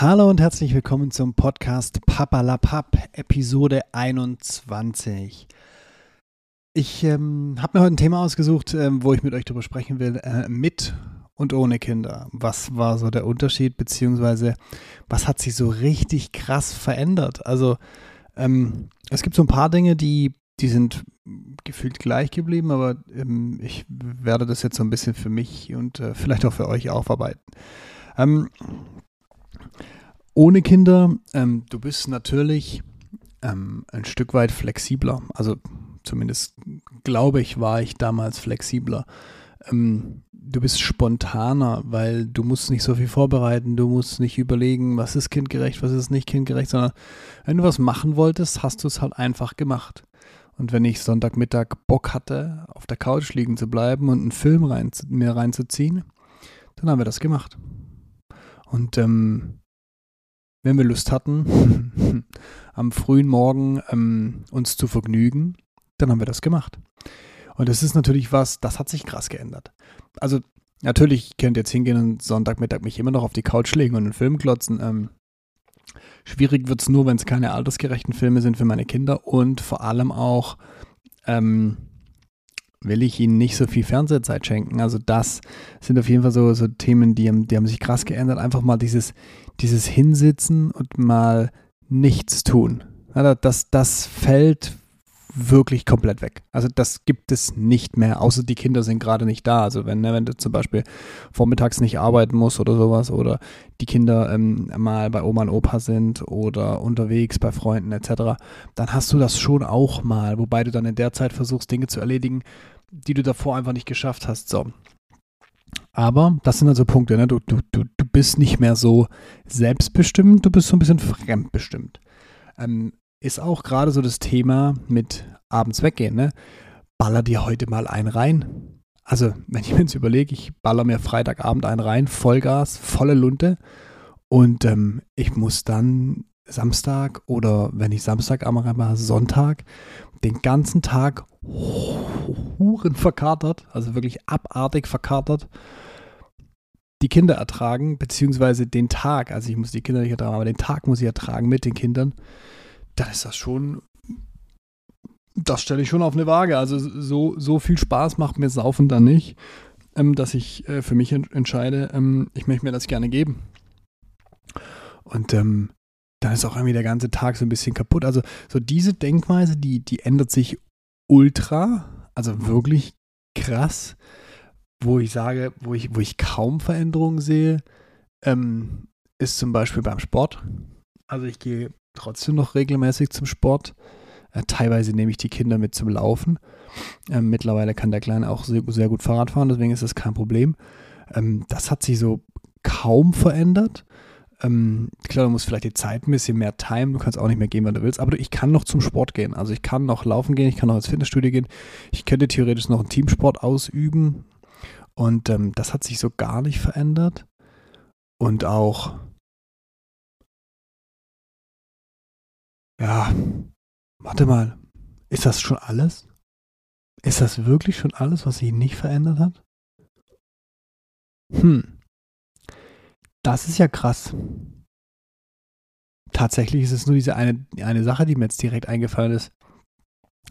Hallo und herzlich willkommen zum Podcast Papa la Papp, Episode 21. Ich ähm, habe mir heute ein Thema ausgesucht, ähm, wo ich mit euch darüber sprechen will, äh, mit und ohne Kinder. Was war so der Unterschied, beziehungsweise was hat sich so richtig krass verändert? Also ähm, es gibt so ein paar Dinge, die, die sind gefühlt gleich geblieben, aber ähm, ich werde das jetzt so ein bisschen für mich und äh, vielleicht auch für euch aufarbeiten. Ähm, ohne Kinder, ähm, du bist natürlich ähm, ein Stück weit flexibler. Also zumindest glaube ich, war ich damals flexibler. Ähm, du bist spontaner, weil du musst nicht so viel vorbereiten, du musst nicht überlegen, was ist kindgerecht, was ist nicht kindgerecht, sondern wenn du was machen wolltest, hast du es halt einfach gemacht. Und wenn ich Sonntagmittag Bock hatte, auf der Couch liegen zu bleiben und einen Film rein, mir reinzuziehen, dann haben wir das gemacht. Und ähm, wenn wir Lust hatten, am frühen Morgen ähm, uns zu vergnügen, dann haben wir das gemacht. Und das ist natürlich was, das hat sich krass geändert. Also natürlich könnt ihr jetzt hingehen und Sonntagmittag mich immer noch auf die Couch legen und einen Film klotzen. Ähm, schwierig wird es nur, wenn es keine altersgerechten Filme sind für meine Kinder und vor allem auch ähm, will ich ihnen nicht so viel Fernsehzeit schenken. Also das sind auf jeden Fall so, so Themen, die, die haben sich krass geändert. Einfach mal dieses, dieses Hinsitzen und mal nichts tun. Das, das fällt wirklich komplett weg. Also das gibt es nicht mehr, außer die Kinder sind gerade nicht da. Also wenn, ne, wenn du zum Beispiel vormittags nicht arbeiten musst oder sowas oder die Kinder ähm, mal bei Oma und Opa sind oder unterwegs bei Freunden etc., dann hast du das schon auch mal, wobei du dann in der Zeit versuchst, Dinge zu erledigen, die du davor einfach nicht geschafft hast. So. Aber das sind also Punkte, ne? du, du, du, du bist nicht mehr so selbstbestimmt, du bist so ein bisschen fremdbestimmt. Ähm, ist auch gerade so das Thema mit abends weggehen, ne? Baller dir heute mal einen rein. Also, wenn ich mir jetzt überlege, ich baller mir Freitagabend einen rein, Vollgas, volle Lunte und ähm, ich muss dann Samstag oder wenn ich Samstag am mache, Sonntag den ganzen Tag Huren verkatert, also wirklich abartig verkatert, die Kinder ertragen, beziehungsweise den Tag, also ich muss die Kinder nicht ertragen, aber den Tag muss ich ertragen mit den Kindern, dann ist das schon, das stelle ich schon auf eine Waage. Also so, so viel Spaß macht mir Saufen dann nicht, ähm, dass ich äh, für mich ent entscheide, ähm, ich möchte mir das gerne geben. Und ähm, dann ist auch irgendwie der ganze Tag so ein bisschen kaputt. Also so diese Denkweise, die, die ändert sich ultra, also wirklich krass, wo ich sage, wo ich, wo ich kaum Veränderungen sehe, ähm, ist zum Beispiel beim Sport. Also ich gehe trotzdem noch regelmäßig zum Sport. Äh, teilweise nehme ich die Kinder mit zum Laufen. Ähm, mittlerweile kann der Kleine auch sehr, sehr, gut Fahrrad fahren, deswegen ist das kein Problem. Ähm, das hat sich so kaum verändert. Ähm, klar, du musst vielleicht die Zeit ein bisschen mehr timen, du kannst auch nicht mehr gehen, wann du willst, aber ich kann noch zum Sport gehen. Also ich kann noch laufen gehen, ich kann noch ins Fitnessstudio gehen, ich könnte theoretisch noch einen Teamsport ausüben und ähm, das hat sich so gar nicht verändert. Und auch Ja, warte mal. Ist das schon alles? Ist das wirklich schon alles, was sich nicht verändert hat? Hm. Das ist ja krass. Tatsächlich ist es nur diese eine, eine Sache, die mir jetzt direkt eingefallen ist,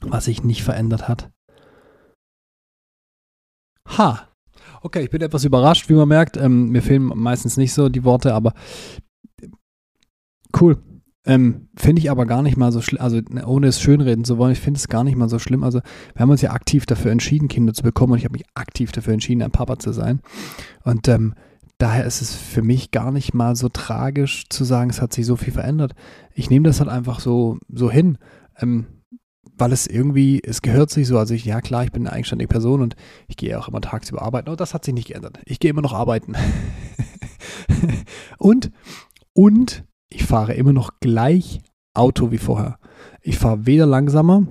was sich nicht verändert hat. Ha. Okay, ich bin etwas überrascht, wie man merkt. Ähm, mir fehlen meistens nicht so die Worte, aber cool. Ähm, finde ich aber gar nicht mal so schlimm, also ne, ohne es schönreden zu wollen, ich finde es gar nicht mal so schlimm. Also wir haben uns ja aktiv dafür entschieden, Kinder zu bekommen und ich habe mich aktiv dafür entschieden, ein Papa zu sein. Und ähm, daher ist es für mich gar nicht mal so tragisch zu sagen, es hat sich so viel verändert. Ich nehme das halt einfach so, so hin. Ähm, weil es irgendwie, es gehört sich so, also ich, ja klar, ich bin eine eigenständige Person und ich gehe auch immer tagsüber arbeiten, aber das hat sich nicht geändert. Ich gehe immer noch arbeiten. und, und ich fahre immer noch gleich Auto wie vorher. Ich fahre weder langsamer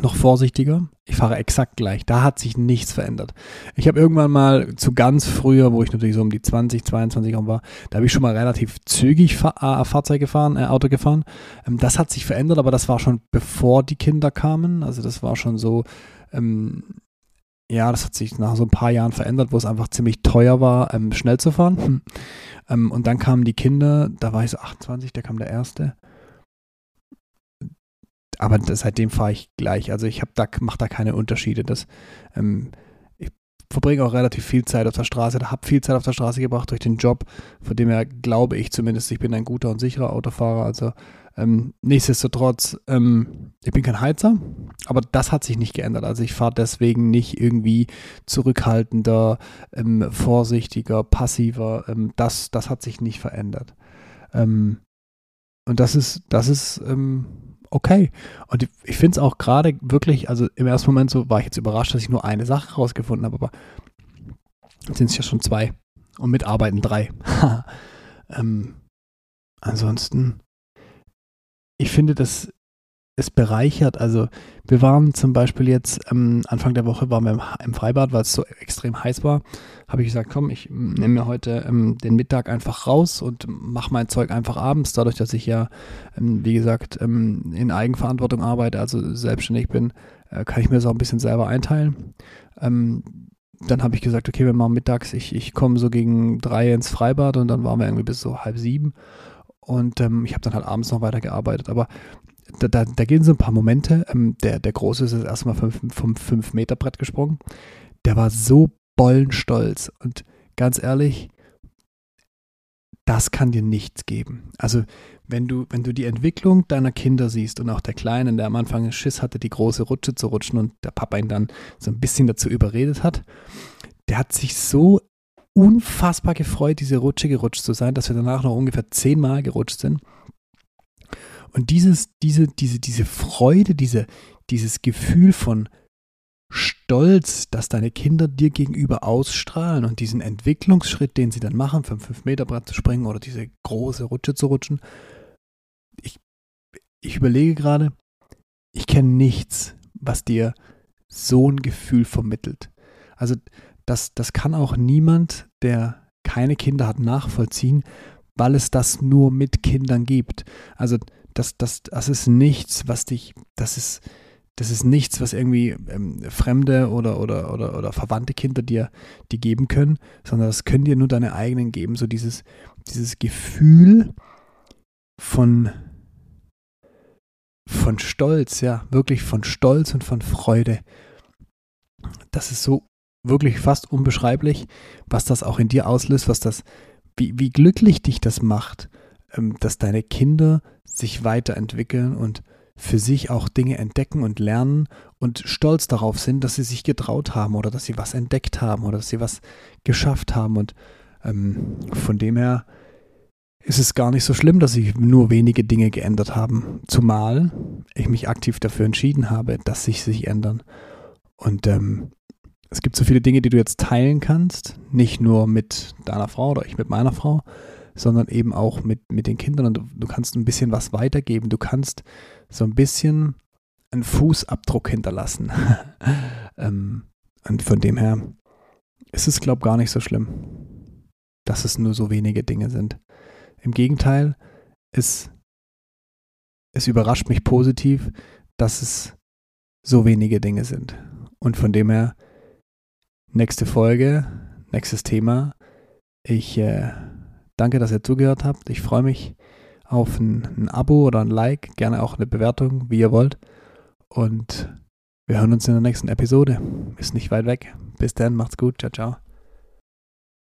noch vorsichtiger. Ich fahre exakt gleich. Da hat sich nichts verändert. Ich habe irgendwann mal zu ganz früher, wo ich natürlich so um die 20, 22 war, da habe ich schon mal relativ zügig Fahr äh, Fahrzeug gefahren, äh, Auto gefahren. Ähm, das hat sich verändert, aber das war schon bevor die Kinder kamen. Also das war schon so, ähm, ja, das hat sich nach so ein paar Jahren verändert, wo es einfach ziemlich teuer war, ähm, schnell zu fahren. Hm. Ähm, und dann kamen die Kinder, da war ich so 28, da kam der erste. Aber das, seitdem fahre ich gleich. Also ich habe da, mache da keine Unterschiede. Das, ähm, ich verbringe auch relativ viel Zeit auf der Straße, da habe viel Zeit auf der Straße gebracht durch den Job, von dem her glaube ich zumindest, ich bin ein guter und sicherer Autofahrer. Also ähm, nichtsdestotrotz, ähm, ich bin kein Heizer, aber das hat sich nicht geändert. Also ich fahre deswegen nicht irgendwie zurückhaltender, ähm, vorsichtiger, passiver. Ähm, das, das hat sich nicht verändert. Ähm, und das ist, das ist ähm, okay. Und ich finde es auch gerade wirklich, also im ersten Moment so war ich jetzt überrascht, dass ich nur eine Sache rausgefunden habe, aber jetzt sind es ja schon zwei. Und mitarbeiten drei. ansonsten ich finde, dass es bereichert. Also wir waren zum Beispiel jetzt ähm, Anfang der Woche waren wir im, Freibad, weil es so extrem heiß war. Habe ich gesagt, komm, ich nehme mir heute ähm, den Mittag einfach raus und mache mein Zeug einfach abends. Dadurch, dass ich ja, ähm, wie gesagt, ähm, in Eigenverantwortung arbeite, also selbstständig bin, äh, kann ich mir das auch ein bisschen selber einteilen. Ähm, dann habe ich gesagt, okay, wir machen mittags, ich, ich komme so gegen drei ins Freibad und dann waren wir irgendwie bis so halb sieben. Und ähm, ich habe dann halt abends noch weiter gearbeitet. Aber da, da, da gehen so ein paar Momente. Ähm, der, der Große ist erstmal vom, vom 5-Meter-Brett gesprungen. Der war so bollenstolz. Und ganz ehrlich, das kann dir nichts geben. Also, wenn du, wenn du die Entwicklung deiner Kinder siehst und auch der Kleinen, der am Anfang Schiss hatte, die große Rutsche zu rutschen und der Papa ihn dann so ein bisschen dazu überredet hat, der hat sich so unfassbar gefreut, diese Rutsche gerutscht zu sein, dass wir danach noch ungefähr zehnmal gerutscht sind. Und dieses, diese, diese, diese Freude, diese, dieses Gefühl von Stolz, dass deine Kinder dir gegenüber ausstrahlen und diesen Entwicklungsschritt, den sie dann machen, vom 5-Meter-Brett zu springen oder diese große Rutsche zu rutschen. Ich, ich überlege gerade, ich kenne nichts, was dir so ein Gefühl vermittelt. Also das, das kann auch niemand, der keine Kinder hat, nachvollziehen, weil es das nur mit Kindern gibt. Also das, das, das ist nichts, was dich, das ist, das ist nichts, was irgendwie ähm, fremde oder, oder, oder, oder verwandte Kinder dir die geben können, sondern das können dir nur deine eigenen geben. So dieses, dieses Gefühl von, von Stolz, ja, wirklich von Stolz und von Freude. Das ist so wirklich fast unbeschreiblich, was das auch in dir auslöst, was das, wie, wie glücklich dich das macht, ähm, dass deine Kinder sich weiterentwickeln und für sich auch Dinge entdecken und lernen und stolz darauf sind, dass sie sich getraut haben oder dass sie was entdeckt haben oder dass sie was geschafft haben. Und ähm, von dem her ist es gar nicht so schlimm, dass sich nur wenige Dinge geändert haben. Zumal ich mich aktiv dafür entschieden habe, dass sich sich ändern. Und ähm, es gibt so viele Dinge, die du jetzt teilen kannst, nicht nur mit deiner Frau oder ich mit meiner Frau, sondern eben auch mit, mit den Kindern und du, du kannst ein bisschen was weitergeben. Du kannst so ein bisschen einen Fußabdruck hinterlassen. ähm, und von dem her ist es, glaube ich, gar nicht so schlimm, dass es nur so wenige Dinge sind. Im Gegenteil, es, es überrascht mich positiv, dass es so wenige Dinge sind. Und von dem her nächste Folge, nächstes Thema. Ich äh, danke, dass ihr zugehört habt. Ich freue mich auf ein, ein Abo oder ein Like, gerne auch eine Bewertung, wie ihr wollt. Und wir hören uns in der nächsten Episode. Ist nicht weit weg. Bis dann, macht's gut. Ciao, ciao.